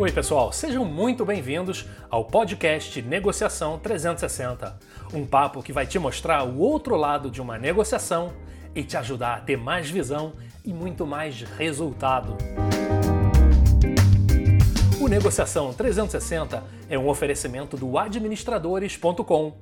Oi, pessoal, sejam muito bem-vindos ao podcast Negociação 360. Um papo que vai te mostrar o outro lado de uma negociação e te ajudar a ter mais visão e muito mais resultado. O Negociação 360 é um oferecimento do administradores.com,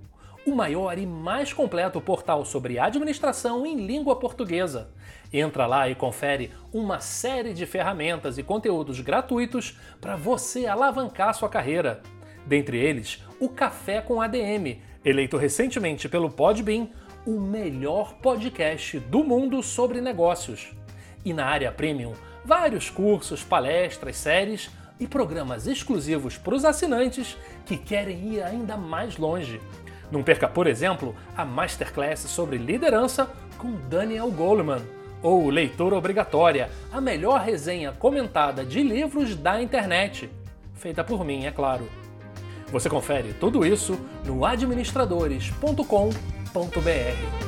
o maior e mais completo portal sobre administração em língua portuguesa. Entra lá e confere uma série de ferramentas e conteúdos gratuitos para você alavancar sua carreira. Dentre eles, o Café com ADM, eleito recentemente pelo Podbean o melhor podcast do mundo sobre negócios. E na área premium, vários cursos, palestras, séries e programas exclusivos para os assinantes que querem ir ainda mais longe. Não perca, por exemplo, a Masterclass sobre liderança com Daniel Goleman, ou Leitura Obrigatória, a melhor resenha comentada de livros da internet. Feita por mim, é claro. Você confere tudo isso no administradores.com.br.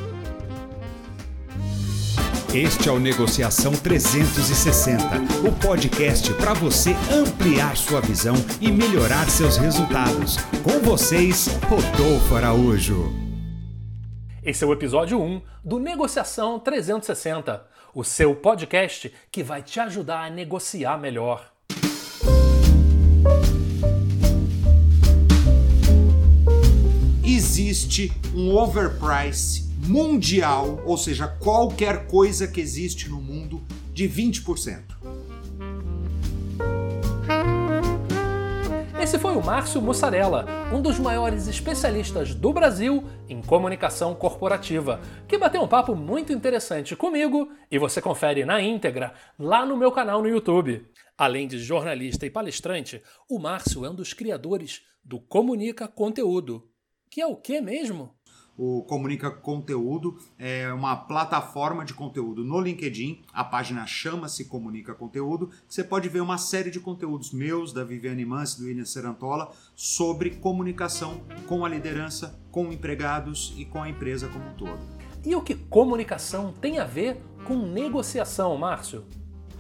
Este é o Negociação 360, o podcast para você ampliar sua visão e melhorar seus resultados. Com vocês, Rodolfo Araújo. Esse é o episódio 1 do Negociação 360, o seu podcast que vai te ajudar a negociar melhor. Existe um overprice mundial, ou seja, qualquer coisa que existe no mundo, de 20%. Esse foi o Márcio Mussarela, um dos maiores especialistas do Brasil em comunicação corporativa, que bateu um papo muito interessante comigo e você confere na íntegra lá no meu canal no YouTube. Além de jornalista e palestrante, o Márcio é um dos criadores do Comunica Conteúdo. Que é o que mesmo? O Comunica Conteúdo é uma plataforma de conteúdo no LinkedIn. A página chama-se Comunica Conteúdo. Você pode ver uma série de conteúdos meus, da Viviane Mansi, do William Serantola, sobre comunicação com a liderança, com empregados e com a empresa como um todo. E o que comunicação tem a ver com negociação, Márcio?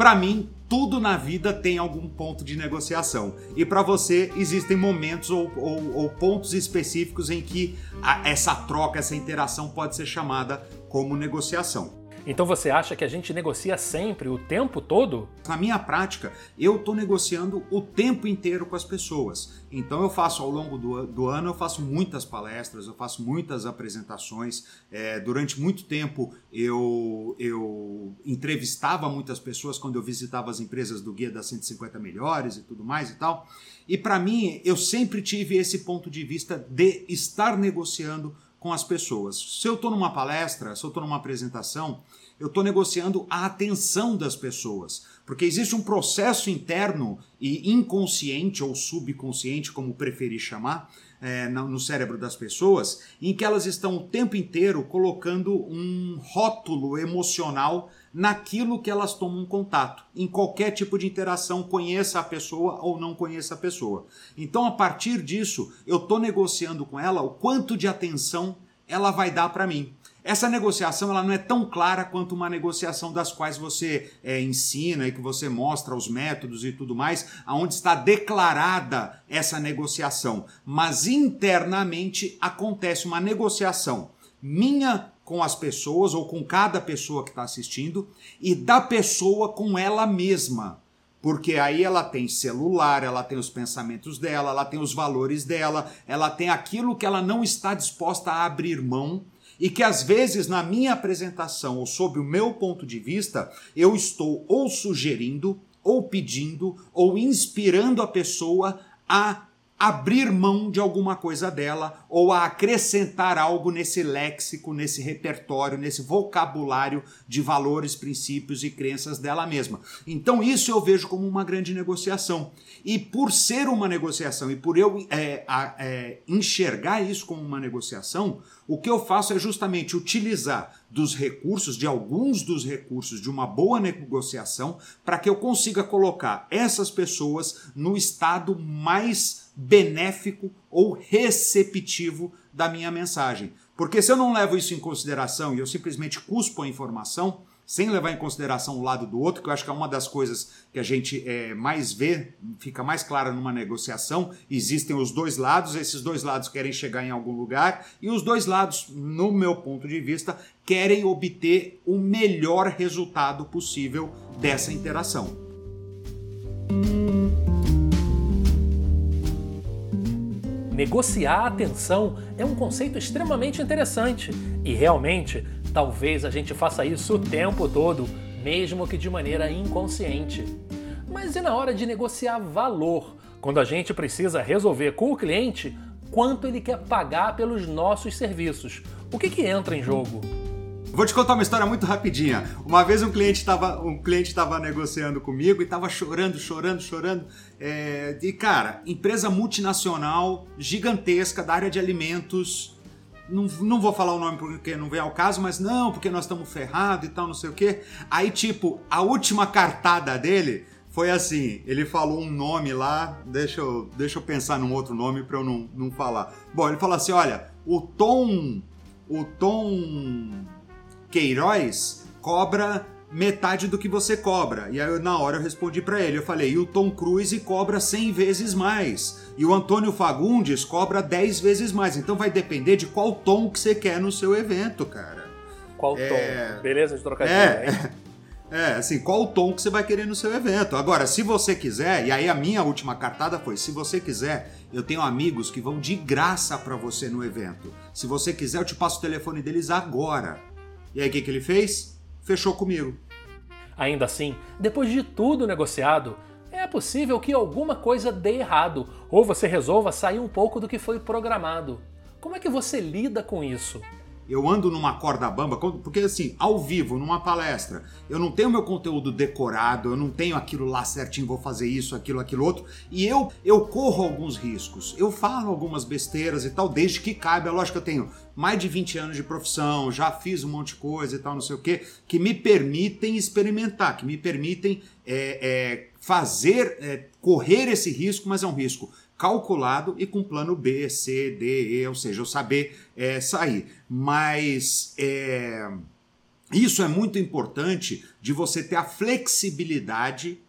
Para mim, tudo na vida tem algum ponto de negociação. E para você, existem momentos ou, ou, ou, pontos específicos em que a, essa troca, essa interação pode ser chamada como negociação. Então você acha que a gente negocia sempre, o tempo todo? Na minha prática, eu estou negociando o tempo inteiro com as pessoas. Então eu faço ao longo do, do ano, eu faço muitas palestras, eu faço muitas apresentações. É, durante muito tempo eu, eu entrevistava muitas pessoas quando eu visitava as empresas do Guia das 150 Melhores e tudo mais e tal. E para mim, eu sempre tive esse ponto de vista de estar negociando com as pessoas. Se eu estou numa palestra, se eu estou numa apresentação, eu estou negociando a atenção das pessoas, porque existe um processo interno e inconsciente ou subconsciente, como preferir chamar, é, no cérebro das pessoas, em que elas estão o tempo inteiro colocando um rótulo emocional naquilo que elas tomam contato, em qualquer tipo de interação, conheça a pessoa ou não conheça a pessoa. Então, a partir disso, eu estou negociando com ela o quanto de atenção ela vai dar para mim. Essa negociação ela não é tão clara quanto uma negociação das quais você é, ensina e que você mostra os métodos e tudo mais, aonde está declarada essa negociação. Mas internamente acontece uma negociação minha com as pessoas ou com cada pessoa que está assistindo e da pessoa com ela mesma. Porque aí ela tem celular, ela tem os pensamentos dela, ela tem os valores dela, ela tem aquilo que ela não está disposta a abrir mão e que às vezes na minha apresentação ou sob o meu ponto de vista, eu estou ou sugerindo, ou pedindo, ou inspirando a pessoa a abrir mão de alguma coisa dela ou a acrescentar algo nesse léxico, nesse repertório, nesse vocabulário de valores, princípios e crenças dela mesma. Então, isso eu vejo como uma grande negociação. E por ser uma negociação e por eu é, é, enxergar isso como uma negociação, o que eu faço é justamente utilizar dos recursos, de alguns dos recursos de uma boa negociação, para que eu consiga colocar essas pessoas no estado mais benéfico ou receptivo da minha mensagem. Porque se eu não levo isso em consideração e eu simplesmente cuspo a informação, sem levar em consideração o lado do outro, que eu acho que é uma das coisas que a gente é, mais vê, fica mais clara numa negociação. Existem os dois lados, esses dois lados querem chegar em algum lugar, e os dois lados, no meu ponto de vista, querem obter o melhor resultado possível dessa interação. Negociar a atenção é um conceito extremamente interessante e realmente talvez a gente faça isso o tempo todo, mesmo que de maneira inconsciente. Mas e na hora de negociar valor? Quando a gente precisa resolver com o cliente quanto ele quer pagar pelos nossos serviços? O que, que entra em jogo? Vou te contar uma história muito rapidinha. Uma vez um cliente estava um cliente estava negociando comigo e estava chorando, chorando, chorando. É, e cara, empresa multinacional gigantesca da área de alimentos. Não, não vou falar o nome porque não vem ao caso, mas não, porque nós estamos ferrados e tal, não sei o quê. Aí, tipo, a última cartada dele foi assim: ele falou um nome lá, deixa eu, deixa eu pensar num outro nome para eu não, não falar. Bom, ele falou assim: olha, o Tom. O Tom Queiroz cobra metade do que você cobra. E aí na hora eu respondi para ele, eu falei, e o Tom Cruise cobra 100 vezes mais. E o Antônio Fagundes cobra 10 vezes mais. Então vai depender de qual tom que você quer no seu evento, cara. Qual é... tom? Beleza de trocadilho, é... É, assim, qual o tom que você vai querer no seu evento. Agora, se você quiser, e aí a minha última cartada foi: se você quiser, eu tenho amigos que vão de graça para você no evento. Se você quiser, eu te passo o telefone deles agora. E aí o que, que ele fez? Fechou comigo. Ainda assim, depois de tudo negociado, é possível que alguma coisa dê errado ou você resolva sair um pouco do que foi programado. Como é que você lida com isso? Eu ando numa corda bamba, porque assim, ao vivo, numa palestra, eu não tenho meu conteúdo decorado, eu não tenho aquilo lá certinho, vou fazer isso, aquilo, aquilo outro, e eu eu corro alguns riscos. Eu falo algumas besteiras e tal, desde que cabe. É lógico que eu tenho mais de 20 anos de profissão, já fiz um monte de coisa e tal, não sei o que, que me permitem experimentar, que me permitem é, é, fazer, é, correr esse risco, mas é um risco calculado e com plano B, C, D, E, ou seja, eu saber é, sair. Mas é, isso é muito importante de você ter a flexibilidade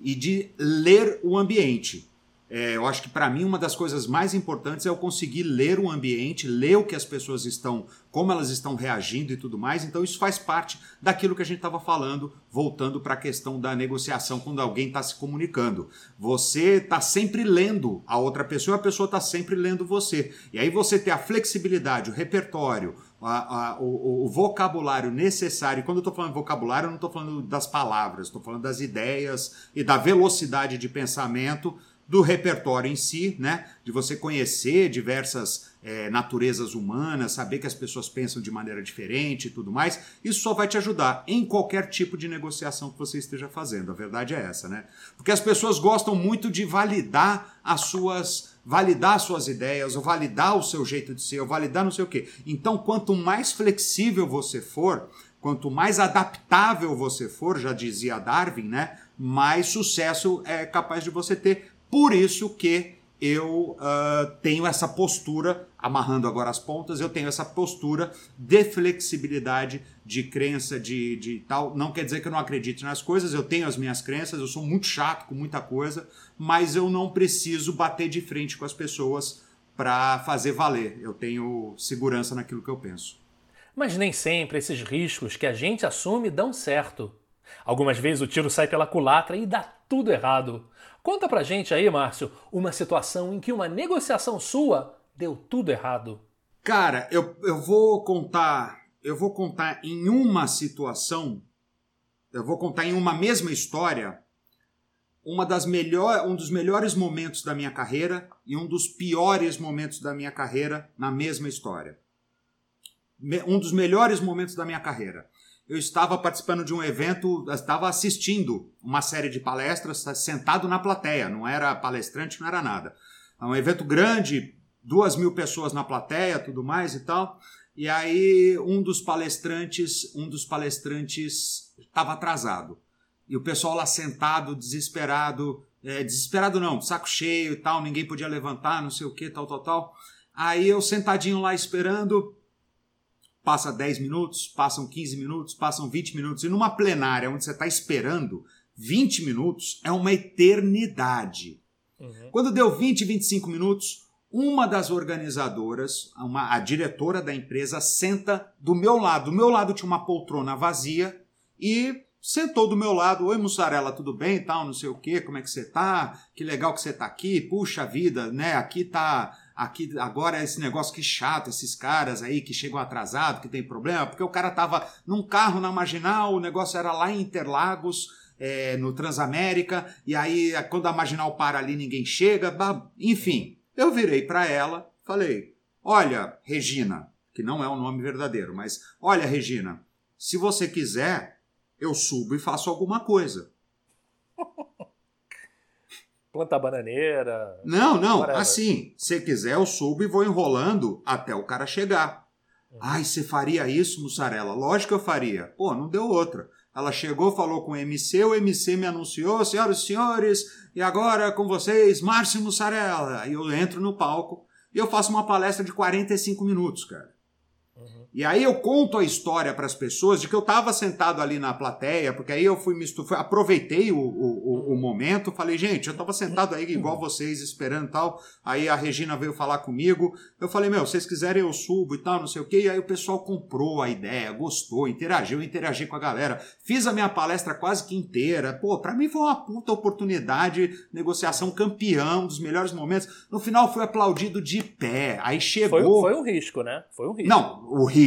e de ler o ambiente. É, eu acho que para mim uma das coisas mais importantes é eu conseguir ler o ambiente, ler o que as pessoas estão, como elas estão reagindo e tudo mais. Então isso faz parte daquilo que a gente estava falando, voltando para a questão da negociação quando alguém está se comunicando. Você está sempre lendo a outra pessoa, a pessoa está sempre lendo você. E aí você ter a flexibilidade, o repertório, a, a, o, o, vocabulário necessário. Quando eu estou falando vocabulário, eu não estou falando das palavras, estou falando das ideias e da velocidade de pensamento do repertório em si, né? De você conhecer diversas é, naturezas humanas, saber que as pessoas pensam de maneira diferente e tudo mais. Isso só vai te ajudar em qualquer tipo de negociação que você esteja fazendo. A verdade é essa, né? Porque as pessoas gostam muito de validar as suas validar as suas ideias, ou validar o seu jeito de ser, ou validar não sei o quê. Então, quanto mais flexível você for, quanto mais adaptável você for, já dizia Darwin, né? Mais sucesso é capaz de você ter por isso que eu uh, tenho essa postura, amarrando agora as pontas, eu tenho essa postura de flexibilidade, de crença, de, de tal. Não quer dizer que eu não acredite nas coisas, eu tenho as minhas crenças, eu sou muito chato com muita coisa, mas eu não preciso bater de frente com as pessoas para fazer valer. Eu tenho segurança naquilo que eu penso. Mas nem sempre esses riscos que a gente assume dão certo. Algumas vezes o tiro sai pela culatra e dá tudo errado. Conta pra gente aí, Márcio, uma situação em que uma negociação sua deu tudo errado. Cara, eu, eu vou contar. Eu vou contar em uma situação. Eu vou contar em uma mesma história. Uma das melhor, um dos melhores momentos da minha carreira e um dos piores momentos da minha carreira na mesma história. Um dos melhores momentos da minha carreira eu estava participando de um evento, estava assistindo uma série de palestras, sentado na plateia, não era palestrante, não era nada. É um evento grande, duas mil pessoas na plateia, tudo mais e tal. E aí um dos palestrantes, um dos palestrantes estava atrasado. E o pessoal lá sentado, desesperado, é, desesperado não, saco cheio e tal, ninguém podia levantar, não sei o que, tal, tal, tal. Aí eu sentadinho lá esperando, passa 10 minutos, passam 15 minutos, passam 20 minutos. E numa plenária onde você está esperando 20 minutos, é uma eternidade. Uhum. Quando deu 20, 25 minutos, uma das organizadoras, uma, a diretora da empresa, senta do meu lado. Do meu lado tinha uma poltrona vazia e sentou do meu lado. Oi, Mussarela, tudo bem tal? Não sei o quê, como é que você tá? Que legal que você tá aqui. Puxa vida, né? Aqui tá. Aqui agora é esse negócio que chato, esses caras aí que chegam atrasados, que tem problema, porque o cara tava num carro na marginal, o negócio era lá em Interlagos, é, no Transamérica, e aí quando a marginal para ali ninguém chega, enfim. Eu virei para ela, falei: Olha, Regina, que não é o nome verdadeiro, mas olha, Regina, se você quiser, eu subo e faço alguma coisa. Plantar bananeira. Não, não, whatever. assim, se quiser, eu subo e vou enrolando até o cara chegar. Uhum. Ai, você faria isso, Mussarela? Lógico que eu faria. Pô, não deu outra. Ela chegou, falou com o MC, o MC me anunciou, senhoras e senhores, e agora com vocês, Márcio Mussarela. E eu entro no palco e eu faço uma palestra de 45 minutos, cara. E aí eu conto a história para as pessoas de que eu estava sentado ali na plateia, porque aí eu fui aproveitei o, o, o, momento, falei, gente, eu estava sentado aí igual vocês, esperando e tal. Aí a Regina veio falar comigo. Eu falei, meu, vocês quiserem eu subo e tal, não sei o quê. E aí o pessoal comprou a ideia, gostou, interagiu, interagi com a galera. Fiz a minha palestra quase que inteira. Pô, para mim foi uma puta oportunidade, negociação campeão, dos melhores momentos. No final fui aplaudido de pé. Aí chegou. Foi, foi um risco, né? Foi um risco. Não, o risco.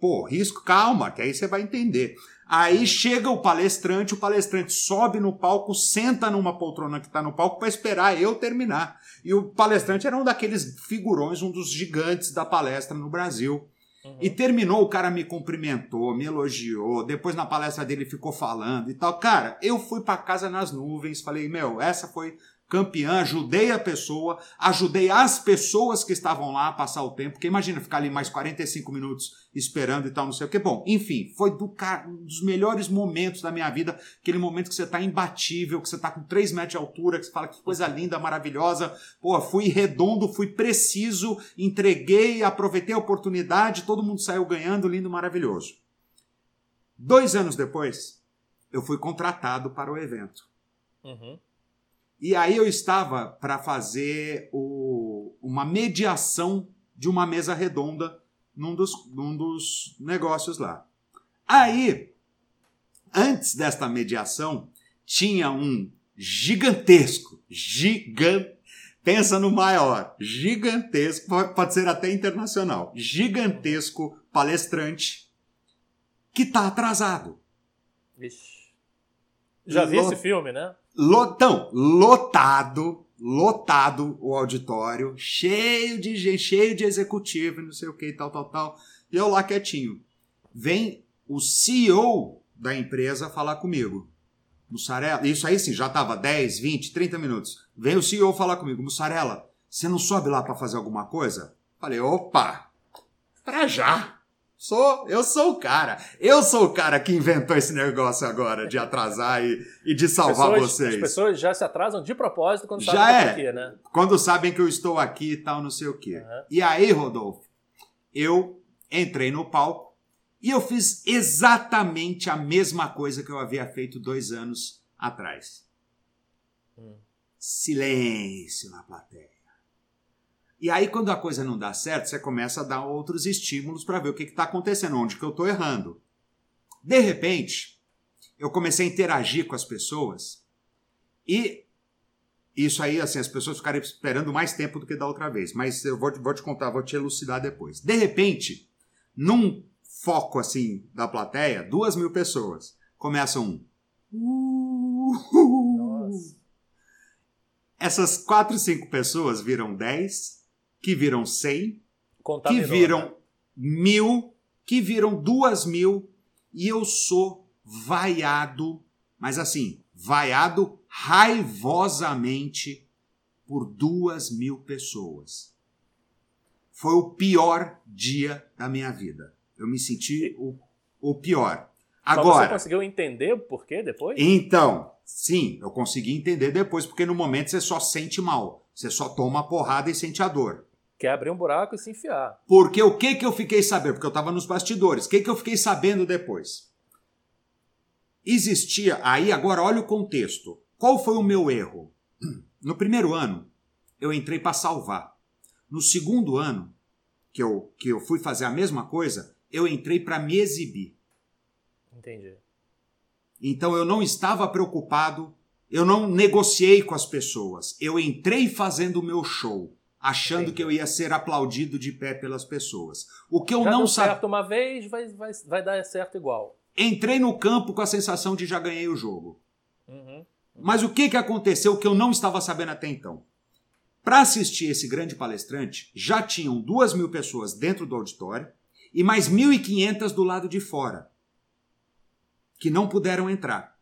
Pô, risco, calma, que aí você vai entender. Aí chega o palestrante, o palestrante sobe no palco, senta numa poltrona que está no palco para esperar eu terminar. E o palestrante era um daqueles figurões, um dos gigantes da palestra no Brasil. Uhum. E terminou, o cara me cumprimentou, me elogiou. Depois na palestra dele ficou falando e tal. Cara, eu fui para casa nas nuvens, falei, meu, essa foi campeã, ajudei a pessoa, ajudei as pessoas que estavam lá a passar o tempo, porque imagina ficar ali mais 45 minutos esperando e tal, não sei o que. Bom, enfim, foi do, um dos melhores momentos da minha vida, aquele momento que você está imbatível, que você está com 3 metros de altura, que você fala que coisa linda, maravilhosa. Pô, fui redondo, fui preciso, entreguei, aproveitei a oportunidade, todo mundo saiu ganhando, lindo, maravilhoso. Dois anos depois, eu fui contratado para o evento. Uhum. E aí eu estava para fazer o, uma mediação de uma mesa redonda num dos, num dos negócios lá. Aí, antes desta mediação, tinha um gigantesco, gigante, pensa no maior, gigantesco, pode ser até internacional, gigantesco palestrante que está atrasado. Ixi. Já vi esse filme, né? Lotão, lotado, lotado o auditório, cheio de gente, cheio de executivo, não sei o que, tal, tal, tal. E eu lá quietinho. Vem o CEO da empresa falar comigo. Mussarela, isso aí sim, já tava 10, 20, 30 minutos. Vem o CEO falar comigo, Mussarela, você não sobe lá para fazer alguma coisa? Falei, opa, pra já. Sou, eu sou o cara. Eu sou o cara que inventou esse negócio agora de atrasar e, e de salvar pessoas, vocês. As pessoas já se atrasam de propósito quando já sabem é. que é, né? Quando sabem que eu estou aqui e tal, não sei o quê. Uhum. E aí, Rodolfo, eu entrei no palco e eu fiz exatamente a mesma coisa que eu havia feito dois anos atrás. Hum. Silêncio na plateia. E aí, quando a coisa não dá certo, você começa a dar outros estímulos para ver o que está acontecendo, onde que eu estou errando. De repente, eu comecei a interagir com as pessoas e isso aí, assim, as pessoas ficarem esperando mais tempo do que da outra vez. Mas eu vou, vou te contar, vou te elucidar depois. De repente, num foco assim da plateia, duas mil pessoas começam um. Essas quatro, cinco pessoas viram dez que viram 100, Contaminou, que viram né? mil, que viram duas mil, e eu sou vaiado, mas assim, vaiado raivosamente por duas mil pessoas. Foi o pior dia da minha vida. Eu me senti o, o pior. Agora, Mas você conseguiu entender por quê depois? Então, sim, eu consegui entender depois, porque no momento você só sente mal. Você só toma porrada e sente a dor. Quer abrir um buraco e se enfiar. Porque o que que eu fiquei sabendo? Porque eu estava nos bastidores. O que que eu fiquei sabendo depois? Existia. Aí agora olha o contexto. Qual foi o meu erro? No primeiro ano, eu entrei para salvar. No segundo ano, que eu, que eu fui fazer a mesma coisa, eu entrei para me exibir. Entendi. Então eu não estava preocupado, eu não negociei com as pessoas. Eu entrei fazendo o meu show, achando Entendi. que eu ia ser aplaudido de pé pelas pessoas. O que eu Já não sabia. certo uma vez, vai, vai, vai dar certo igual. Entrei no campo com a sensação de já ganhei o jogo. Uhum. Mas o que, que aconteceu que eu não estava sabendo até então? Para assistir esse grande palestrante, já tinham duas mil pessoas dentro do auditório e mais 1.500 do lado de fora, que não puderam entrar.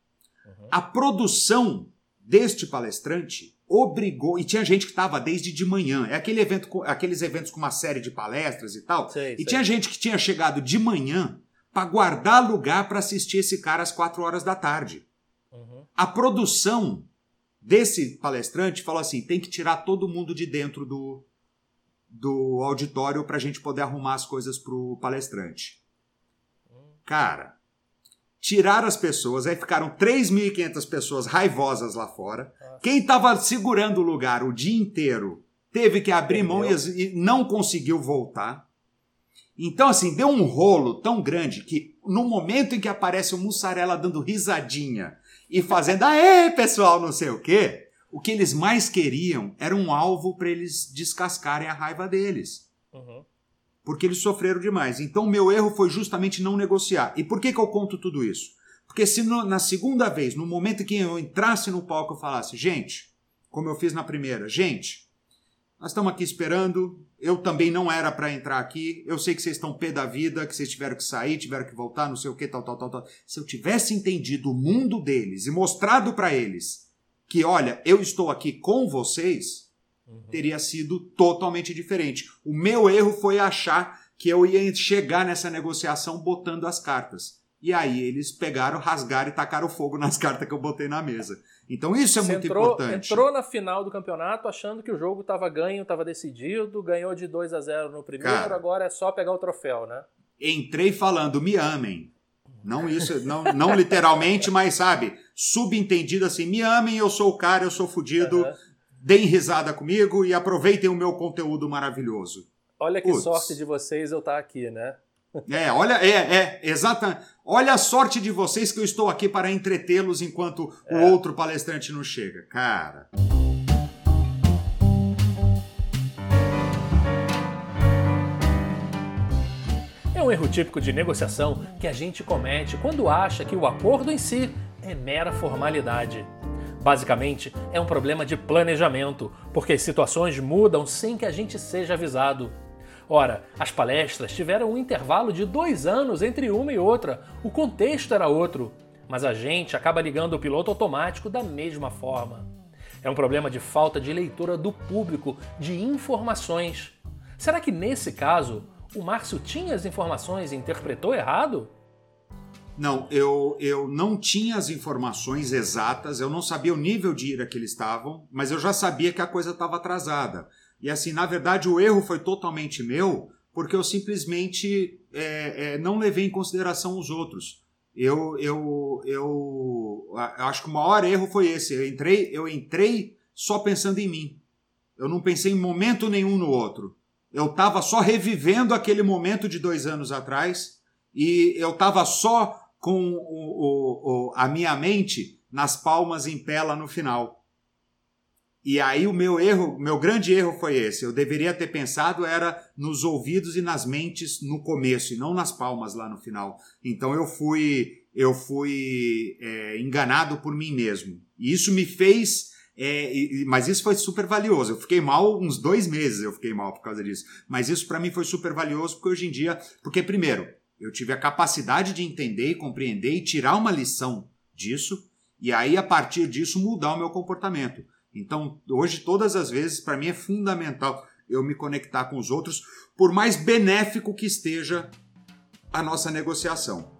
A produção deste palestrante obrigou, e tinha gente que estava desde de manhã, é aquele evento, com- aqueles eventos com uma série de palestras e tal, Sei, e sei. tinha gente que tinha chegado de manhã para guardar lugar para assistir esse cara às quatro horas da tarde. Uhum. A produção desse palestrante falou assim: tem que tirar todo mundo de dentro do, do auditório para a gente poder arrumar as coisas pro palestrante. Cara, tiraram as pessoas, aí ficaram 3.500 pessoas raivosas lá fora. Quem estava segurando o lugar o dia inteiro teve que abrir mão e, as- e não conseguiu voltar. Então, assim, deu um rolo tão grande que no momento em que aparece o Mussarela dando risadinha e fazendo, aê, pessoal, não sei o quê, o que eles mais queriam era um alvo para eles descascarem a raiva deles. Uhum. Porque eles sofreram demais. Então, meu erro foi justamente não negociar. E por que, que eu conto tudo isso? Porque se no- na segunda vez, no momento em que eu entrasse no palco, eu falasse, gente, como eu fiz na primeira, gente, nós estamos aqui esperando. Eu também não era para entrar aqui. Eu sei que vocês estão pé da vida, que vocês tiveram que sair, tiveram que voltar, não sei o que, tal, tal, tal, tal. Se eu tivesse entendido o mundo deles e mostrado para eles que, olha, eu estou aqui com vocês, teria sido totalmente diferente. O meu erro foi achar que eu ia chegar nessa negociação botando as cartas. E aí eles pegaram, rasgaram e tacaram fogo nas cartas que eu botei na mesa. Então isso é Você muito entrou, importante. entrou na final do campeonato achando que o jogo estava ganho, estava decidido, ganhou de 2 a 0 no primeiro, Cara. agora é só pegar o troféu, né? Entrei falando, me amem. Não isso, não, não literalmente, mas sabe, subentendido assim, me amem, eu sou o cara, eu sou fudido, Aham. Deem risada comigo e aproveitem o meu conteúdo maravilhoso. Olha que Putz. sorte de vocês eu estar aqui, né? É, olha, é, é, exata. Olha a sorte de vocês que eu estou aqui para entretê-los enquanto o outro palestrante não chega. Cara. É um erro típico de negociação que a gente comete quando acha que o acordo em si é mera formalidade. Basicamente, é um problema de planejamento, porque as situações mudam sem que a gente seja avisado. Ora, as palestras tiveram um intervalo de dois anos entre uma e outra, o contexto era outro, mas a gente acaba ligando o piloto automático da mesma forma. É um problema de falta de leitura do público de informações. Será que nesse caso o Márcio tinha as informações e interpretou errado? Não, eu, eu não tinha as informações exatas, eu não sabia o nível de ira que eles estavam, mas eu já sabia que a coisa estava atrasada. E assim, na verdade, o erro foi totalmente meu, porque eu simplesmente é, é, não levei em consideração os outros. Eu, eu, eu, eu acho que o maior erro foi esse. Eu entrei, eu entrei só pensando em mim. Eu não pensei em momento nenhum no outro. Eu estava só revivendo aquele momento de dois anos atrás e eu estava só com o- o- o- a minha mente nas palmas em pé lá no final. E aí o meu erro, meu grande erro foi esse. Eu deveria ter pensado era nos ouvidos e nas mentes no começo e não nas palmas lá no final. Então eu fui eu fui é, enganado por mim mesmo. E isso me fez é, e- mas isso foi super valioso. Eu fiquei mal uns dois meses, eu fiquei mal por causa disso. Mas isso para mim foi super valioso porque hoje em dia, porque primeiro eu tive a capacidade de entender e compreender e tirar uma lição disso e aí a partir disso mudar o meu comportamento. Então, hoje, todas as vezes, para mim é fundamental eu me conectar com os outros, por mais benéfico que esteja a nossa negociação.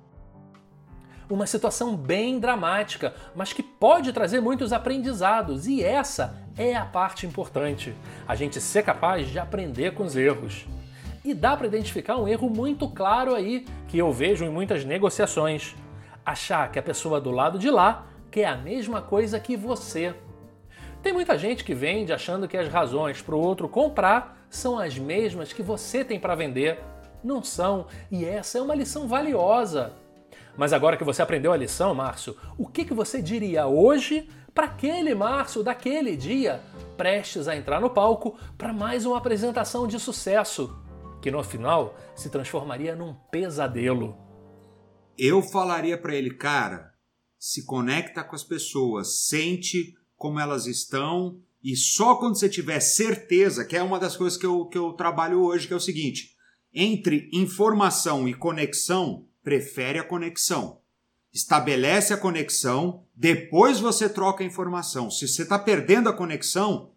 Uma situação bem dramática, mas que pode trazer muitos aprendizados, e essa é a parte importante: a gente ser capaz de aprender com os erros. E dá para identificar um erro muito claro aí que eu vejo em muitas negociações. Achar que a pessoa do lado de lá quer a mesma coisa que você. Tem muita gente que vende achando que as razões para o outro comprar são as mesmas que você tem para vender. Não são, e essa é uma lição valiosa. Mas agora que você aprendeu a lição, Márcio, o que, que você diria hoje para aquele Márcio daquele dia, prestes a entrar no palco para mais uma apresentação de sucesso? Que no final se transformaria num pesadelo. Eu falaria para ele, cara, se conecta com as pessoas, sente como elas estão e só quando você tiver certeza, que é uma das coisas que eu, que eu trabalho hoje, que é o seguinte: entre informação e conexão, prefere a conexão. Estabelece a conexão, depois você troca a informação. Se você está perdendo a conexão,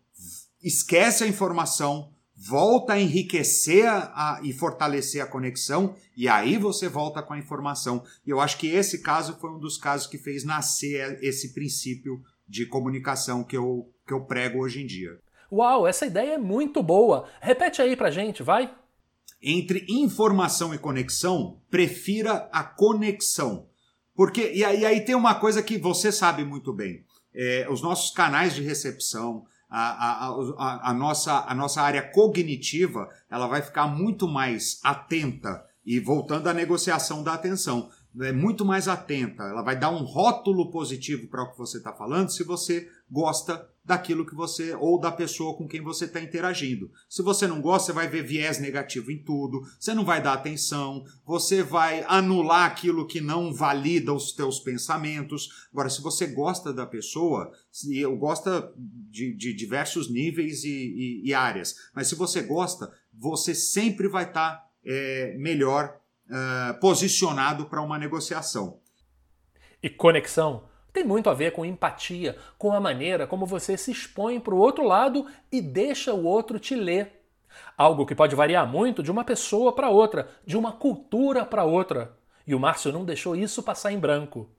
esquece a informação, volta a enriquecer a, e fortalecer a conexão e aí você volta com a informação. E eu acho que esse caso foi um dos casos que fez nascer esse princípio de comunicação que eu, que eu prego hoje em dia. Uau, essa ideia é muito boa. Repete aí pra gente, vai. Entre informação e conexão, prefira a conexão. Porque, e aí, e aí tem uma coisa que você sabe muito bem. É, os nossos canais de recepção, a, a, a, nossa, a nossa área cognitiva ela vai ficar muito mais atenta. E voltando à negociação da atenção é muito mais atenta ela vai dar um rótulo positivo para o que você está falando se você gosta daquilo que você ou da pessoa com quem você está interagindo. Se você não gosta, você vai ver viés negativo em tudo, você não vai dar atenção, você vai anular aquilo que não valida os teus pensamentos. Agora, se você gosta da pessoa, e eu gosta de, de diversos níveis e, e, e, áreas, mas se você gosta, você sempre vai estar tá, é, melhor uh, posicionado para uma negociação. E conexão tem muito a ver com empatia, com a maneira como você se expõe para o outro lado e deixa o outro te ler. Algo que pode variar muito de uma pessoa para outra, de uma cultura para outra. E o Márcio não deixou isso passar em branco.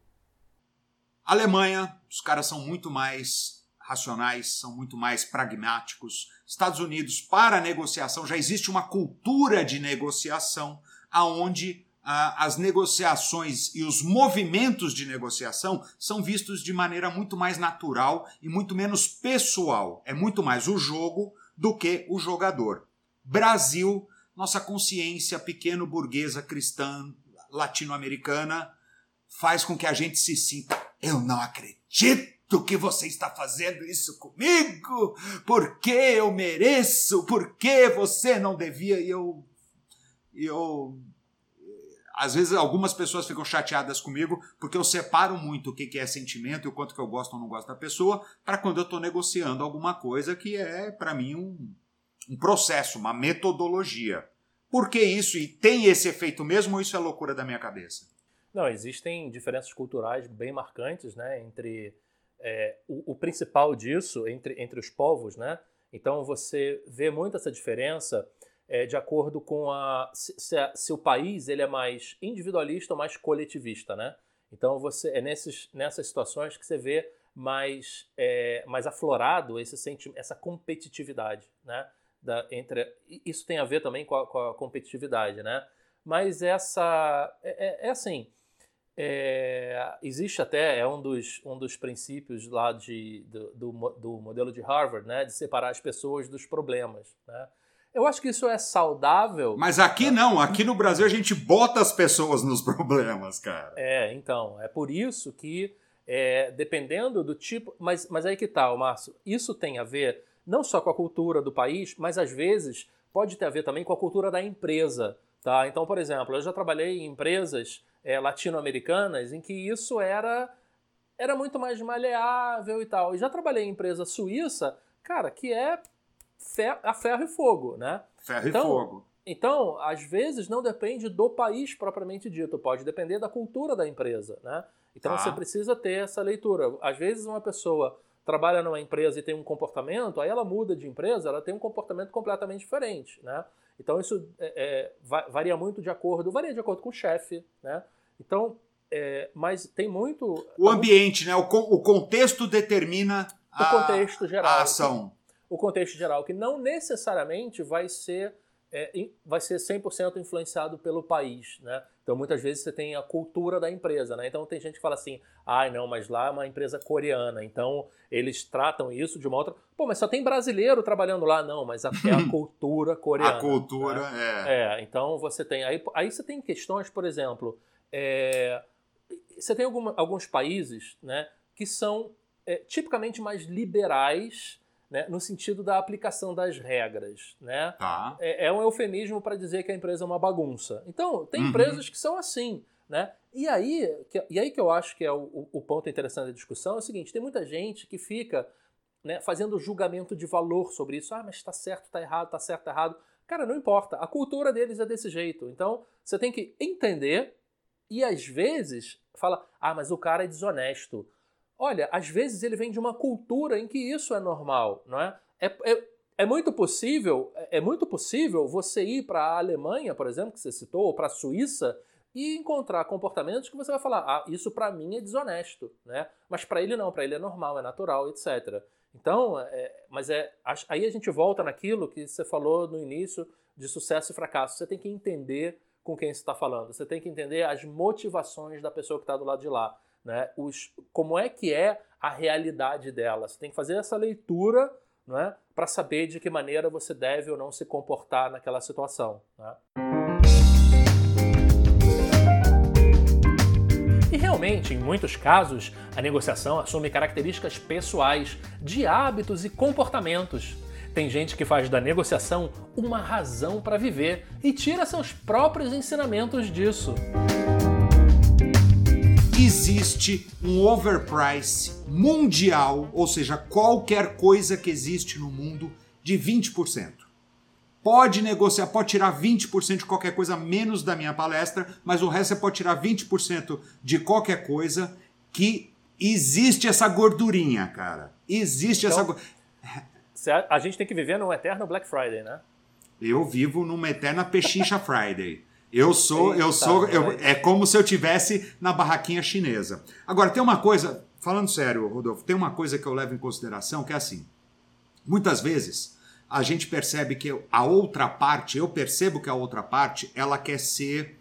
Alemanha, os caras são muito mais racionais, são muito mais pragmáticos. Estados Unidos, para a negociação, já existe uma cultura de negociação aonde as negociações e os movimentos de negociação são vistos de maneira muito mais natural e muito menos pessoal. É muito mais o jogo do que o jogador. Brasil, nossa consciência pequeno burguesa cristã latino-americana faz com que a gente se sinta eu não acredito que você está fazendo isso comigo, porque eu mereço, porque você não devia e eu eu às vezes algumas pessoas ficam chateadas comigo porque eu separo muito o que é sentimento e o quanto que eu gosto ou não gosto da pessoa para quando eu estou negociando alguma coisa que é para mim um, um processo, uma metodologia. Por que isso? E tem esse efeito mesmo ou isso é loucura da minha cabeça? Não, existem diferenças culturais bem marcantes, né, entre é, o, o, principal disso entre, entre os povos, né? Então você vê muito essa diferença é, de acordo com a se, se, o país ele é mais individualista ou mais coletivista, né? Então você é nesses, nessas situações que você vê mais é, mais aflorado esse senti essa competitividade, né? Da, entre isso tem a ver também com a, com a competitividade, né? Mas essa é, é, é assim. É, existe até, é um dos, um dos princípios lá de, do, do, do, modelo de Harvard, né, de separar as pessoas dos problemas. Né? Eu acho que isso é saudável. Mas aqui não, aqui no Brasil a gente bota as pessoas nos problemas, cara. É, então, é por isso que, é, dependendo do tipo. Mas, mas aí que tá, Márcio, isso tem a ver não só com a cultura do país, mas às vezes pode ter a ver também com a cultura da empresa. Tá? Então, por exemplo, eu já trabalhei em empresas é, latino-americanas em que isso era, era muito mais maleável e tal. E já trabalhei em empresa suíça, cara, que é a ferro e fogo, né? Ferro então, e fogo. Então, às vezes, não depende do país propriamente dito, pode depender da cultura da empresa, né? Então, ah. você precisa ter essa leitura. Às vezes, uma pessoa trabalha numa empresa e tem um comportamento, aí ela muda de empresa, ela tem um comportamento completamente diferente, né? Então, isso é, é, varia muito de acordo, varia de acordo com o chefe, né? Então, É, mas tem muito. O ambiente, né? O, o contexto determina a, o contexto geral, a ação. O contexto geral, que não necessariamente vai ser, é, vai ser 100% influenciado pelo país, né? Então, muitas vezes você tem a cultura da empresa, né? Então, tem gente que fala assim, ai, ah, não, mas lá é uma empresa coreana, então eles tratam isso de uma outra... Pô, mas só tem brasileiro trabalhando lá. Não, mas é a cultura coreana. A cultura, né? é. É, então você tem... Aí, aí você tem questões, por exemplo, é, você tem alguma, alguns países, né, que são é, tipicamente mais liberais né, no sentido da aplicação das regras. Né? Tá. É, é, um eufemismo para dizer que a empresa é uma bagunça. Então, tem uhum. empresas que são assim. Né? E, aí, que, e aí que eu acho que é o, o ponto interessante da discussão é o seguinte: tem muita gente que fica né, fazendo julgamento de valor sobre isso. Ah, mas está certo, está errado, está certo, está errado. Cara, não importa. A cultura deles é desse jeito. Então, você tem que entender e às vezes fala: ah, mas o cara é desonesto. Olha, às vezes ele vem de uma cultura em que isso é normal, não é? É, é, é muito possível, é, é muito possível você ir para a Alemanha, por exemplo, que você citou, ou para a Suíça e encontrar comportamentos que você vai falar, ah, isso para mim é desonesto, né? Mas para ele não, para ele é normal, é natural, etc. Então, é, mas é aí a gente volta naquilo que você falou no início de sucesso e fracasso. Você tem que entender com quem você está falando. Você tem que entender as motivações da pessoa que está do lado de lá né? Os, como é que é a realidade dela. Você tem que fazer essa leitura né? para saber de que maneira você deve ou não se comportar naquela situação. Né? E realmente, em muitos casos, a negociação assume características pessoais, de hábitos e comportamentos. Tem gente que faz da negociação uma razão para viver e tira seus próprios ensinamentos disso existe um overprice mundial, ou seja, qualquer coisa que existe no mundo, de 20%. Pode negociar, pode tirar 20% de qualquer coisa, menos da minha palestra, mas o resto você pode tirar 20% de qualquer coisa que existe essa gordurinha, cara. Existe então, essa A gente tem que viver num eterno Black Friday, né? Eu vivo numa eterna Pechincha Friday. Eu sou, eu sou, eu, é como se eu tivesse na barraquinha chinesa. Agora tem uma coisa, falando sério, Rodolfo, tem uma coisa que eu levo em consideração que é assim. Muitas vezes a gente percebe que a outra parte, eu percebo que a outra parte, ela quer ser,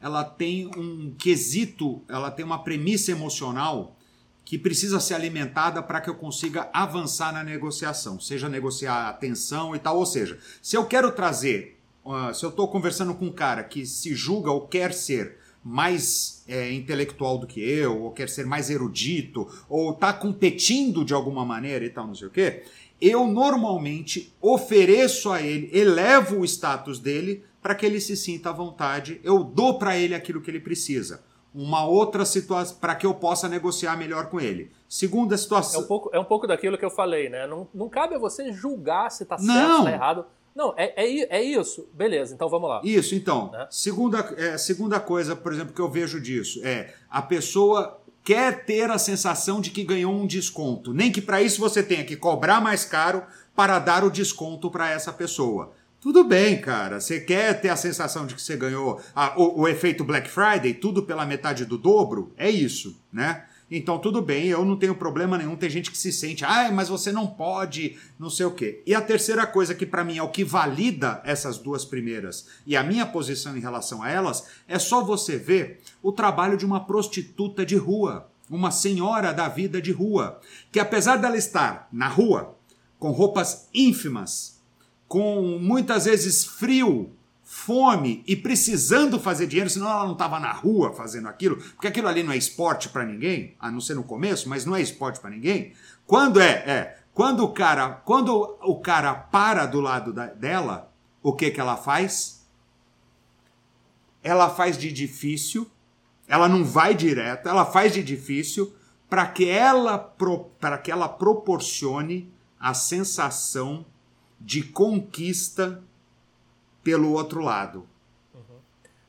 ela tem um quesito, ela tem uma premissa emocional que precisa ser alimentada para que eu consiga avançar na negociação, seja negociar atenção e tal, ou seja, se eu quero trazer uh, se eu estou conversando com um cara que se julga ou quer ser mais é, intelectual do que eu, ou quer ser mais erudito, ou está competindo de alguma maneira e tal, não sei o quê, eu normalmente ofereço a ele, elevo o status dele para que ele se sinta à vontade, eu dou para ele aquilo que ele precisa. Uma outra situação para que eu possa negociar melhor com ele. Segunda situação. É um pouco, é um pouco daquilo que eu falei, né? Não, não cabe a você julgar se está certo, se está errado não, é, é, é, isso. Beleza, então vamos lá. Isso, então. Né? Segunda, é, segunda coisa, por exemplo, que eu vejo disso é a pessoa quer ter a sensação de que ganhou um desconto. Nem que para isso você tenha que cobrar mais caro para dar o desconto para essa pessoa. Tudo bem, cara. Você quer ter a sensação de que você ganhou a, o, o efeito Black Friday, tudo pela metade do dobro? É isso, né? Então, tudo bem, eu não tenho problema nenhum. Tem gente que se sente, ah, mas você não pode, não sei o quê. E a terceira coisa que para mim é o que valida essas duas primeiras e a minha posição em relação a elas é só você ver o trabalho de uma prostituta de rua, uma senhora da vida de rua, que apesar dela estar na rua, com roupas ínfimas, com muitas vezes frio, fome e precisando fazer dinheiro, senão ela não estava na rua fazendo aquilo, porque aquilo ali não é esporte para ninguém, a não ser no começo, mas não é esporte para ninguém. Quando é, é, quando o cara, quando o cara para do lado da, dela, o que que ela faz? Ela faz de difícil, ela não vai direto, ela faz de difícil para que ela para que ela proporcione a sensação de conquista pelo outro lado. Uhum.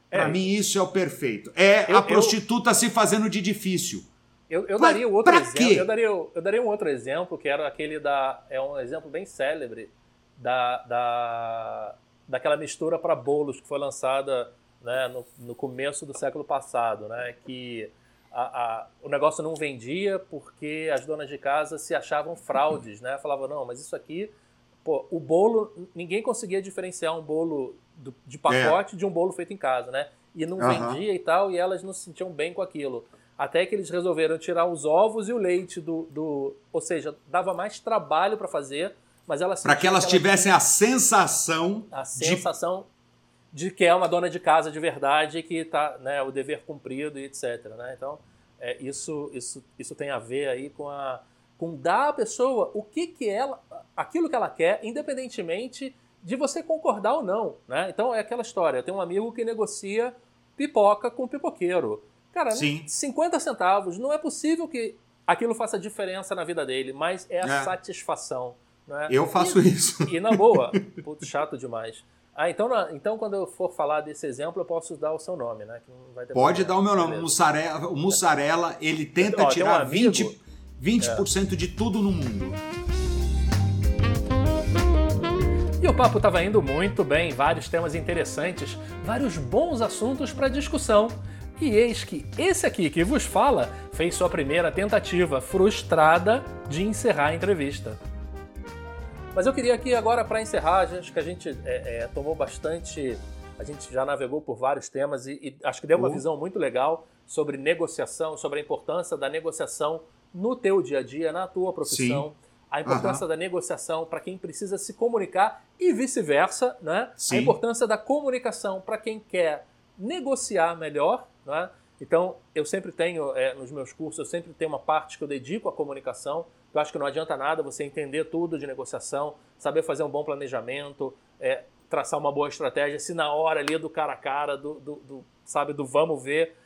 É, Para mim, isso é o perfeito. É eu, a prostituta eu, se fazendo de difícil. Eu, eu daria outro exemplo. Quê? Eu daria, eu daria um outro exemplo, que era aquele da. É um exemplo bem célebre da, da, daquela mistura para bolos que foi lançada né, no, no começo do século passado, né, que a, a, o negócio não vendia porque as donas de casa se achavam fraudes, né? Falavam, não, mas isso aqui, pô, o bolo, ninguém conseguia diferenciar um bolo do, de pacote é. de um bolo feito em casa, né? E não uhum. vendia e tal, e elas não se sentiam bem com aquilo. Até que eles resolveram tirar os ovos e o leite do. do ou seja, dava mais trabalho para fazer, mas elas Para que elas tivessem a sensação. A sensação de... de... que é uma dona de casa de verdade, que está né, o dever cumprido e etc. Né? Então, é, isso, isso, isso tem a ver aí com a com dar à pessoa o que, que ela, aquilo que ela quer, independentemente de você concordar ou não, né? Então é aquela história. Tenho um amigo que negocia pipoca com pipoqueiro. Cara, Sim. 50 centavos, não é possível que aquilo faça diferença na vida dele, mas é a é. satisfação. Né? Eu faço e, isso. E na boa, puto, chato demais. Ah, então, então quando eu for falar desse exemplo, eu posso dar o seu nome, né? Pode dar o meu nome. Mussarela, o Mussarela, ele tenta Ó, tirar um amigo, 20%, 20 é. de tudo no mundo. E o papo estava indo muito bem, vários temas interessantes, vários bons assuntos para discussão. E eis que esse aqui que vos fala fez sua primeira tentativa frustrada de encerrar a entrevista. Mas eu queria aqui agora, para encerrar, acho que a gente é, é, tomou bastante. A gente já navegou por vários temas e, e acho que deu uma uhum. visão muito legal sobre negociação, sobre a importância da negociação no teu dia a dia, na tua profissão. Sim. A importância uhum. da negociação para quem precisa se comunicar e vice-versa, né? Sim. A importância da comunicação para quem quer negociar melhor né? Então, eu sempre tenho, é, nos meus cursos, eu sempre tenho uma parte que eu dedico à comunicação. Eu acho que não adianta nada você entender tudo de negociação, saber fazer um bom planejamento, é, traçar uma boa estratégia. Se na hora ali do cara a cara, do, do, do sabe, do vamos ver,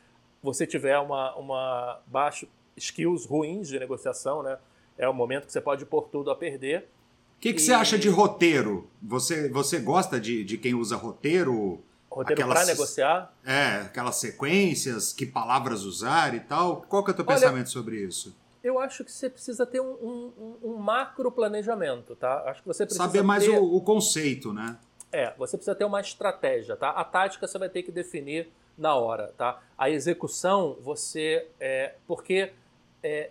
você tiver uma, uma baixo skills ruins de negociação, né? É o momento que você pode pôr tudo a perder. O que, que e... você acha de roteiro? Você, você gosta de, de quem usa roteiro? Roteiro para negociar? É, aquelas sequências, que palavras usar e tal. Qual que é o teu Olha, pensamento sobre isso? Eu acho que você precisa ter um, um, um macro planejamento, tá? Acho que você precisa Saber mais ter... o, o, conceito, né? É, você precisa ter uma estratégia, tá? A tática você vai ter que definir na hora, tá? A execução, você... É, porque é,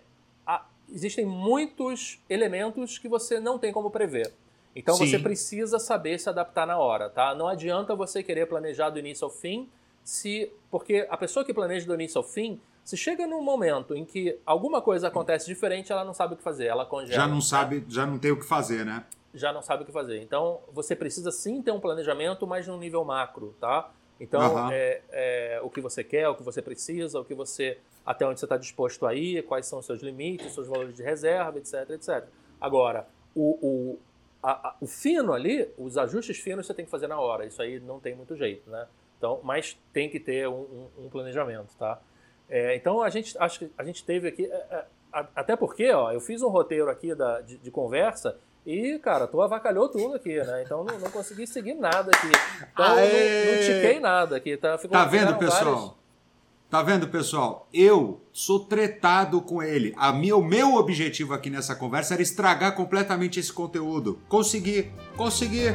existem muitos elementos que você não tem como prever. Então Sim. você precisa saber se adaptar na hora, tá? Não adianta você querer planejar do início ao fim, se porque a pessoa que planeja do início ao fim, se chega num momento em que alguma coisa acontece diferente, ela não sabe o que fazer, ela congela. Já não né? sabe, já não tem o que fazer, né? Já não sabe o que fazer. Então você precisa sim ter um planejamento, mas num nível macro, tá? Então uhum. é, é, o que você quer, o que você precisa, o que você até onde você está disposto a ir, quais são os seus limites, seus valores de reserva, etc, etc. Agora, o, o, a, a, o fino ali, os ajustes finos você tem que fazer na hora. Isso aí não tem muito jeito, né? Então, mas tem que ter um, um, um planejamento, tá? É, então a gente acho que a gente teve aqui, é, é, até porque, ó, eu fiz um roteiro aqui da, de, de, conversa e, cara, tu avacalhou tudo aqui, né? Então não, não consegui seguir nada aqui. Então não, não tiquei nada aqui, tá? Ficou, tá vendo, pessoal? Várias, Tá vendo, pessoal? Eu sou tretado com ele. A minha, o meu objetivo aqui nessa conversa era estragar completamente esse conteúdo. Consegui, consegui.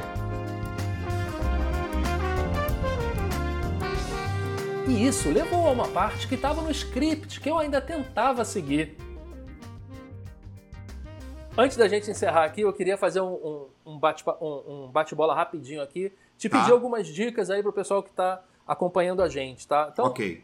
E isso levou a uma parte que estava no script que eu ainda tentava seguir. Antes da gente encerrar aqui, eu queria fazer um, um, um bate-bola um, bate rapidinho aqui. Te tá. pedir algumas dicas aí para o pessoal que está acompanhando a gente, tá? Então, ok.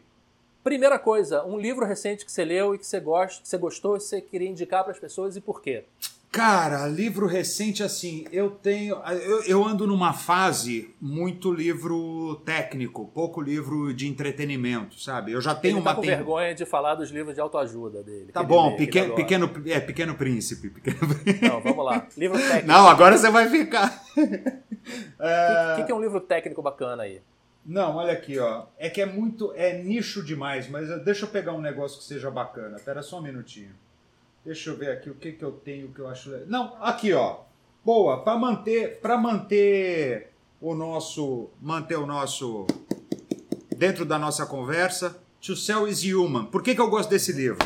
Primeira coisa, um livro recente que você leu e que você gosta, que você gostou e você queria indicar para as pessoas e por quê? Cara, livro recente assim, eu tenho, eu, eu, ando numa fase muito livro técnico, pouco livro de entretenimento, sabe? Eu já tenho Ele tá uma com tem... vergonha de falar dos livros de autoajuda dele. Tá bom, lê, pequeno, pequeno, é pequeno príncipe, pequeno... Não, vamos lá. Livro técnico. Não, agora você vai ficar. O é... que, que é um livro técnico bacana aí? Não, olha aqui, ó. É que é muito. É nicho demais, mas deixa eu pegar um negócio que seja bacana. Pera só um minutinho. Deixa eu ver aqui o que, que eu tenho que eu acho. Não, aqui, ó. Boa, para manter, para manter o nosso, manter o nosso dentro da nossa conversa, To Sell is Human. Por que, que eu gosto desse livro?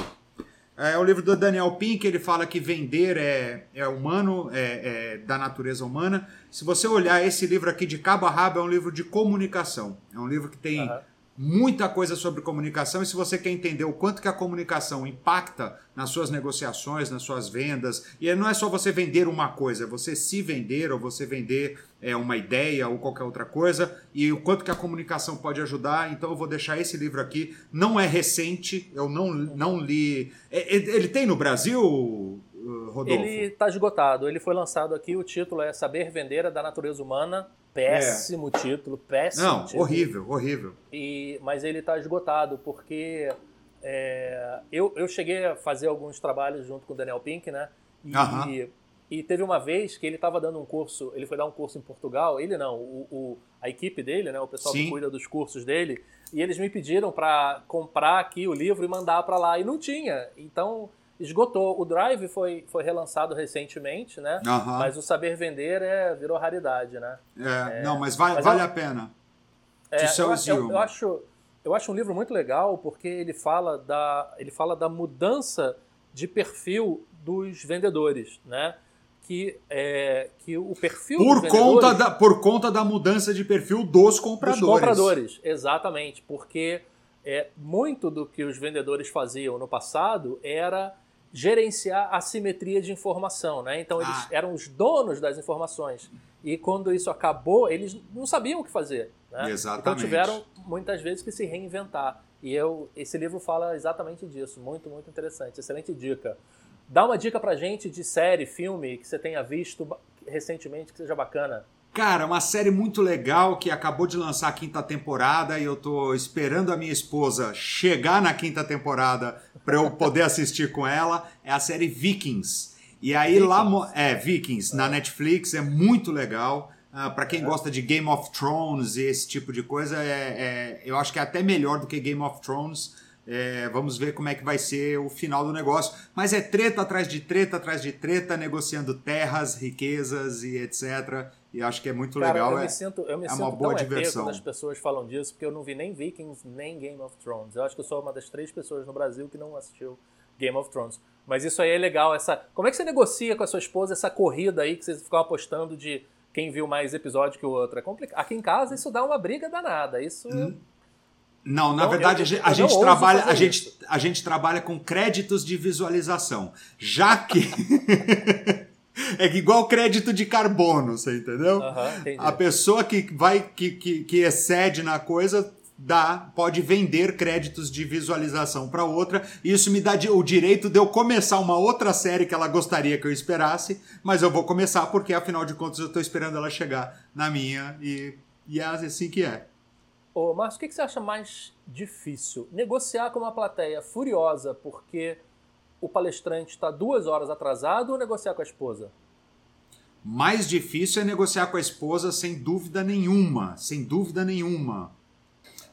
É o livro do Daniel Pink, ele fala que vender é, é humano, é, é, da natureza humana. Se você olhar esse livro aqui de cabo a rabo, é um livro de comunicação. É um livro que tem uhum muita coisa sobre comunicação e se você quer entender o quanto que a comunicação impacta nas suas negociações, nas suas vendas, e não é só você vender uma coisa, é você se vender ou você vender é, uma ideia ou qualquer outra coisa, e o quanto que a comunicação pode ajudar, então eu vou deixar esse livro aqui, não é recente, eu não, não li... É, é, ele tem no Brasil, Rodolfo? Ele está esgotado, ele foi lançado aqui, o título é Saber Vender da Natureza Humana, péssimo é. título, péssimo Não, título. horrível, horrível. E, mas ele está esgotado, porque é, eu, eu cheguei a fazer alguns trabalhos junto com o Daniel Pink, né? E, uh -huh. e teve uma vez que ele estava dando um curso, ele foi dar um curso em Portugal, ele não, o, o a equipe dele, né? O pessoal Sim. que cuida dos cursos dele, e eles me pediram para comprar aqui o livro e mandar para lá, e não tinha. Então esgotou. O Drive foi, foi relançado recentemente, né? Uhum. Mas o Saber Vender é, virou raridade, né? É, é não, mas, vai, mas vale eu, a pena. É, eu, eu, eu, acho, eu acho um livro muito legal porque ele fala da, ele fala da mudança de perfil dos vendedores, né? Que, é, que o perfil por conta da Por conta da mudança de perfil dos compradores. Dos compradores, exatamente. Porque é, muito do que os vendedores faziam no passado era gerenciar a simetria de informação, né? Então eles ah. eram os donos das informações e quando isso acabou eles não sabiam o que fazer, né? Exatamente. Então tiveram muitas vezes que se reinventar e eu esse livro fala exatamente disso, muito muito interessante, excelente dica. Dá uma dica pra gente de série, filme que você tenha visto recentemente que seja bacana. Cara, uma série muito legal que acabou de lançar a quinta temporada e eu tô esperando a minha esposa chegar na quinta temporada para eu poder assistir com ela. É a série Vikings. E aí Vikings. lá é Vikings na Netflix é muito legal. Uh, ah, para quem é. gosta de Game of Thrones e esse tipo de coisa, é, é, eu acho que é até melhor do que Game of Thrones. É, vamos ver como é que vai ser o final do negócio. Mas é treta atrás de treta atrás de treta, negociando terras, riquezas e etc. E acho que é muito Cara, legal. Eu é, me sinto, eu me é uma boa diversão. quando as pessoas falam disso, porque eu não vi nem Vikings nem Game of Thrones. Eu acho que eu sou uma das três pessoas no Brasil que não assistiu Game of Thrones. Mas isso aí é legal. Essa, como é que você negocia com a sua esposa essa corrida aí que vocês ficam apostando de quem viu mais episódio que o outro? É complicado. Aqui em casa isso dá uma briga danada. Isso. Hum. Não, na então, verdade, eu, a, gente, trabalha, a, gente, a gente trabalha com créditos de visualização. Já que. é igual crédito de carbono, você entendeu? Uhum, a pessoa que vai que, que, que excede na coisa dá, pode vender créditos de visualização para outra. Isso me dá o direito de eu começar uma outra série que ela gostaria que eu esperasse, mas eu vou começar porque afinal de contas eu estou esperando ela chegar na minha e, e é assim que é. Ô, Márcio, o que, você acha mais difícil? Negociar com uma plateia furiosa porque o palestrante está duas horas atrasado ou negociar com a esposa? Mais difícil é negociar com a esposa, sem dúvida nenhuma. Sem dúvida nenhuma.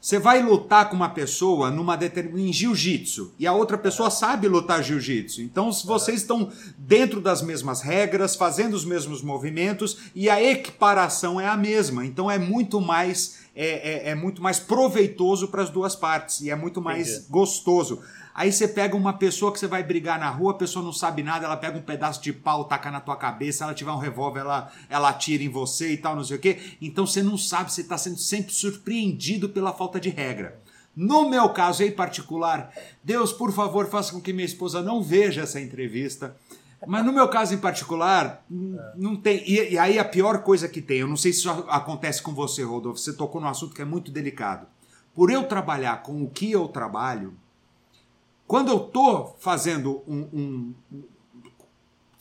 Você vai lutar com uma pessoa numa determin... em jiu-jitsu e a outra pessoa sabe lutar jiu-jitsu. Então, se vocês estão dentro das mesmas regras, fazendo os mesmos movimentos e a equiparação é a mesma. Então, é muito mais é, é, é muito mais proveitoso para as duas partes e é muito mais Entendi. gostoso. Aí você pega uma pessoa que você vai brigar na rua, a pessoa não sabe nada, ela pega um pedaço de pau, taca na tua cabeça, ela tiver um revólver, ela, ela atira em você e tal, não sei o quê. Então você não sabe, você está sendo sempre surpreendido pela falta de regra. No meu caso em particular, Deus, por favor, faça com que minha esposa não veja essa entrevista. Mas no meu caso em particular, não tem. E, e, aí a pior coisa que tem, eu não sei se isso acontece com você, Rodolfo, você tocou num assunto que é muito delicado. Por eu trabalhar com o que eu trabalho, quando eu estou fazendo um, um,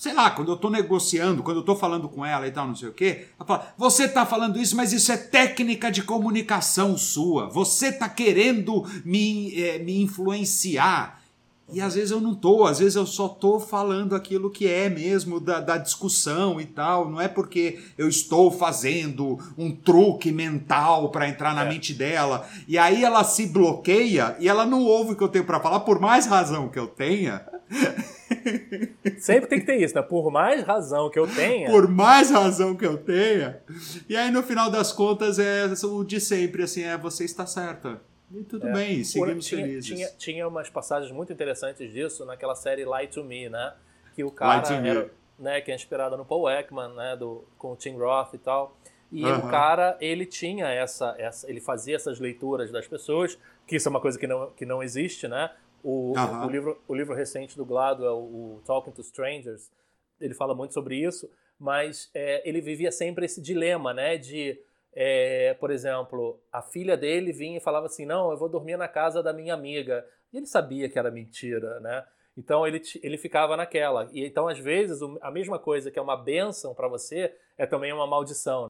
Sei lá, quando eu estou negociando, quando eu estou falando com ela e tal, não sei o quê, ela fala: você está falando isso, mas isso é técnica de comunicação sua. Você está querendo me, é, me influenciar. E às vezes eu não tô, às vezes eu só tô falando aquilo que é mesmo da, da, discussão e tal. Não é porque eu estou fazendo um truque mental para entrar na é. mente dela. E aí ela se bloqueia e ela não ouve o que eu tenho para falar, por mais razão que eu tenha. Sempre tem que ter isso, né? Por mais razão que eu tenha. Por mais razão que eu tenha. E aí no final das contas é o de sempre, assim, é você está certa E tudo é. bem, seguimos tinha, felizes. Tinha, tinha umas passagens muito interessantes disso naquela série Lie to Me, né? Que o cara era, né, que é inspirada no Paul Ekman, né, do, com o Tim Roth e tal. E o cara, ele tinha essa, essa, ele fazia essas leituras das pessoas, que isso é uma coisa que não, que não existe, né? O, o, livro, o livro recente do Gladwell, o Talking to Strangers, ele fala muito sobre isso, mas é, ele vivia sempre esse dilema, né? De, é, por exemplo, a filha dele vinha e falava assim, não, eu vou dormir na casa da minha amiga. E ele sabia que era mentira, né? Então ele, ele ficava naquela. E então, às vezes, a mesma coisa que é uma benção para você é também uma maldição.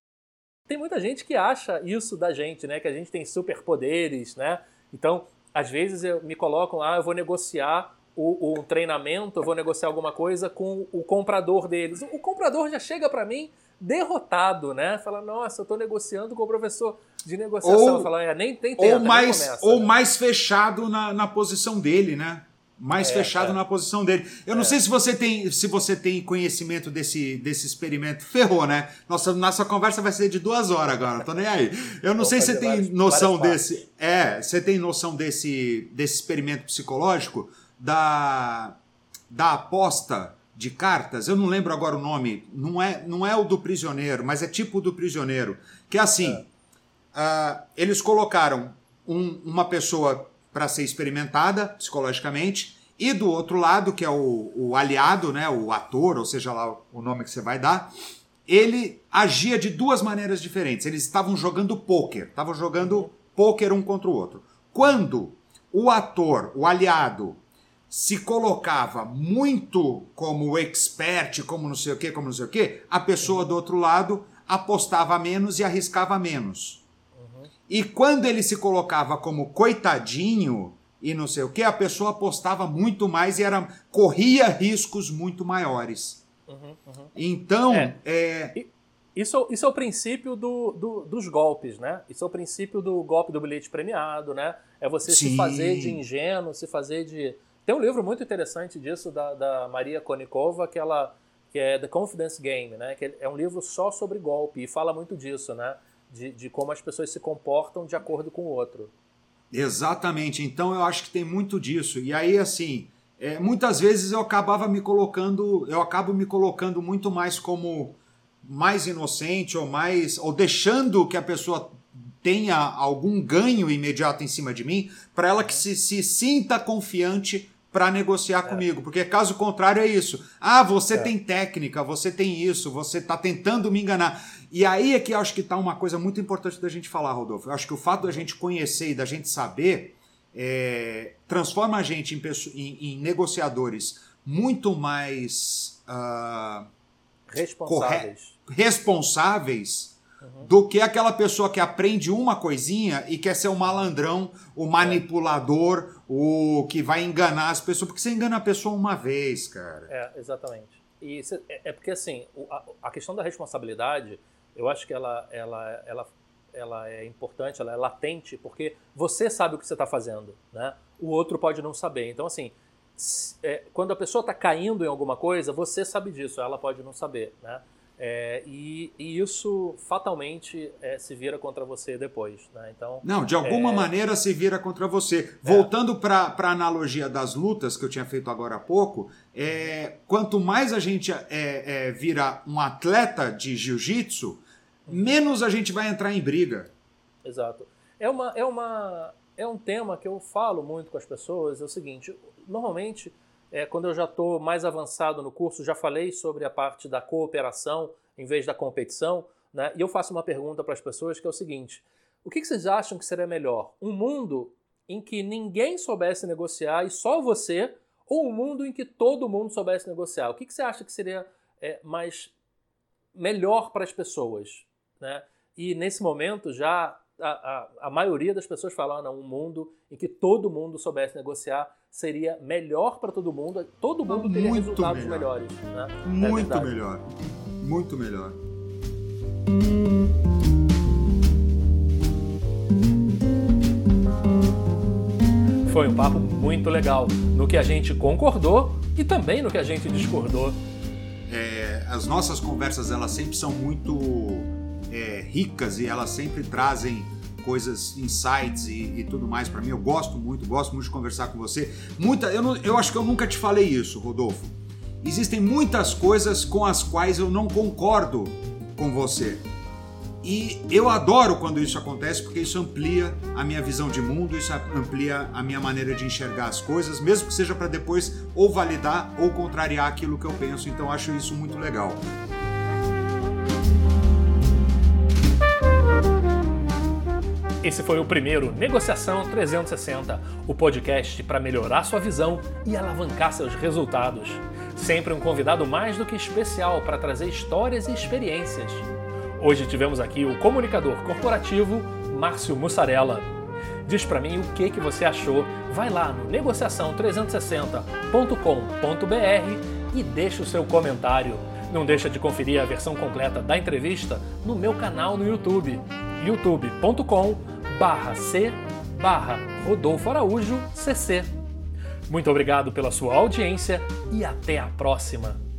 Tem muita gente que acha isso da gente, né? Que a gente tem superpoderes, né? Então, às vezes eu me colocam, ah, eu vou negociar o, o treinamento, eu vou negociar alguma coisa com o comprador deles. O comprador já chega para mim derrotado, né? Fala, nossa, eu estou negociando com o professor de negociação. Ou, Fala, é, nem, nem tenta, ou mais, começa, ou né? mais fechado na, na posição dele, né? mais é, fechado é. na posição dele. Eu não é. sei se você tem, se você tem conhecimento desse, desse experimento. Ferrou, né? Nossa, nossa conversa vai ser de duas horas agora, não tô nem aí. Eu não Vou sei se você tem noção desse. É, você tem noção desse, desse experimento psicológico da, da aposta de cartas. Eu não lembro agora o nome. Não é, não é o do prisioneiro, mas é tipo do prisioneiro. Que é assim: uh, eles colocaram um, uma pessoa para ser experimentada psicologicamente, e do outro lado, que é o, o, aliado, né, o ator, ou seja lá o nome que você vai dar, ele agia de duas maneiras diferentes. Eles estavam jogando pôquer, estavam jogando pôquer um contra o outro. Quando o ator, o aliado, se colocava muito como expert, como não sei o que, como não sei o que, a pessoa do outro lado apostava menos e arriscava menos. E quando ele se colocava como coitadinho e não sei o que, a pessoa apostava muito mais e era, corria riscos muito maiores. Uhum, uhum. Então, é. é... Isso, isso é o princípio do, do, dos golpes, né? Isso é o princípio do golpe do bilhete premiado, né? É você Sim. se fazer de ingênuo, se fazer de. Tem um livro muito interessante disso da, da Maria Konikova, que ela que é The Confidence Game, né? Que é um livro só sobre golpe e fala muito disso, né? de, de como as pessoas se comportam de acordo com o outro. Exatamente. Então eu acho que tem muito disso. E aí, assim, é, muitas vezes eu acabava me colocando, eu acabo me colocando muito mais como mais inocente ou mais ou deixando que a pessoa tenha algum ganho imediato em cima de mim para ela que se, se sinta confiante para negociar é. comigo, porque caso contrário é isso. Ah, você é. tem técnica, você tem isso, você está tentando me enganar. E aí é que eu acho que está uma coisa muito importante da gente falar, Rodolfo. Eu acho que o fato da gente conhecer e da gente saber é, transforma a gente em, em, em negociadores muito mais uh, responsáveis, responsáveis uhum. do que aquela pessoa que aprende uma coisinha e quer ser o malandrão, o manipulador, o que vai enganar as pessoas, porque você engana a pessoa uma vez, cara. É, exatamente. E é, é porque assim, a questão da responsabilidade eu acho que ela, ela, ela, ela é importante, ela é latente, porque você sabe o que você está fazendo, né? O outro pode não saber. Então, assim, é, quando a pessoa está caindo em alguma coisa, você sabe disso, ela pode não saber, né? É, e, e, isso fatalmente é, se vira contra você depois. Né? Então, Não, de alguma é... maneira se vira contra você. É. Voltando para a analogia das lutas que eu tinha feito agora há pouco, é, quanto mais a gente é, vira um atleta de jiu-jitsu, menos a gente vai entrar em briga. Exato. É, uma, é, uma, é um tema que eu falo muito com as pessoas, é o seguinte, normalmente, é, quando eu já estou mais avançado no curso, já falei sobre a parte da cooperação em vez da competição, né? e eu faço uma pergunta para as pessoas que é o seguinte, o que, que vocês acham que seria melhor? Um mundo em que ninguém soubesse negociar e só você, ou um mundo em que todo mundo soubesse negociar? O que, que você acha que seria é, mais melhor para as pessoas? Né? E nesse momento já a, a, a, maioria das pessoas falam, não, um mundo em que todo mundo soubesse negociar seria melhor para todo mundo, todo mundo teria Muito resultados melhor. melhores. Né? É Muito é melhor. Muito melhor. Foi um papo muito legal, no que a gente concordou e também no que a gente discordou. É, as nossas conversas elas sempre são muito é, ricas e elas sempre trazem coisas, insights e, e tudo mais para mim. Eu gosto muito, gosto muito de conversar com você. Muita, eu, não, eu acho que eu nunca te falei isso, Rodolfo. Existem muitas coisas com as quais eu não concordo com você. E eu adoro quando isso acontece porque isso amplia a minha visão de mundo, isso amplia a minha maneira de enxergar as coisas, mesmo que seja para depois ou validar ou contrariar aquilo que eu penso. Então acho isso muito legal. Esse foi o primeiro Negociação 360, o podcast para melhorar sua visão e alavancar seus resultados. Sempre um convidado mais do que especial para trazer histórias e experiências. Hoje tivemos aqui o comunicador corporativo Márcio Mussarela. Diz para mim o que, que você achou. Vai lá no negociação360.com.br e deixa o seu comentário. Não deixa de conferir a versão completa da entrevista no meu canal no YouTube, youtube.com c Rodolfo Araújo CC. Muito obrigado pela sua audiência e até a próxima!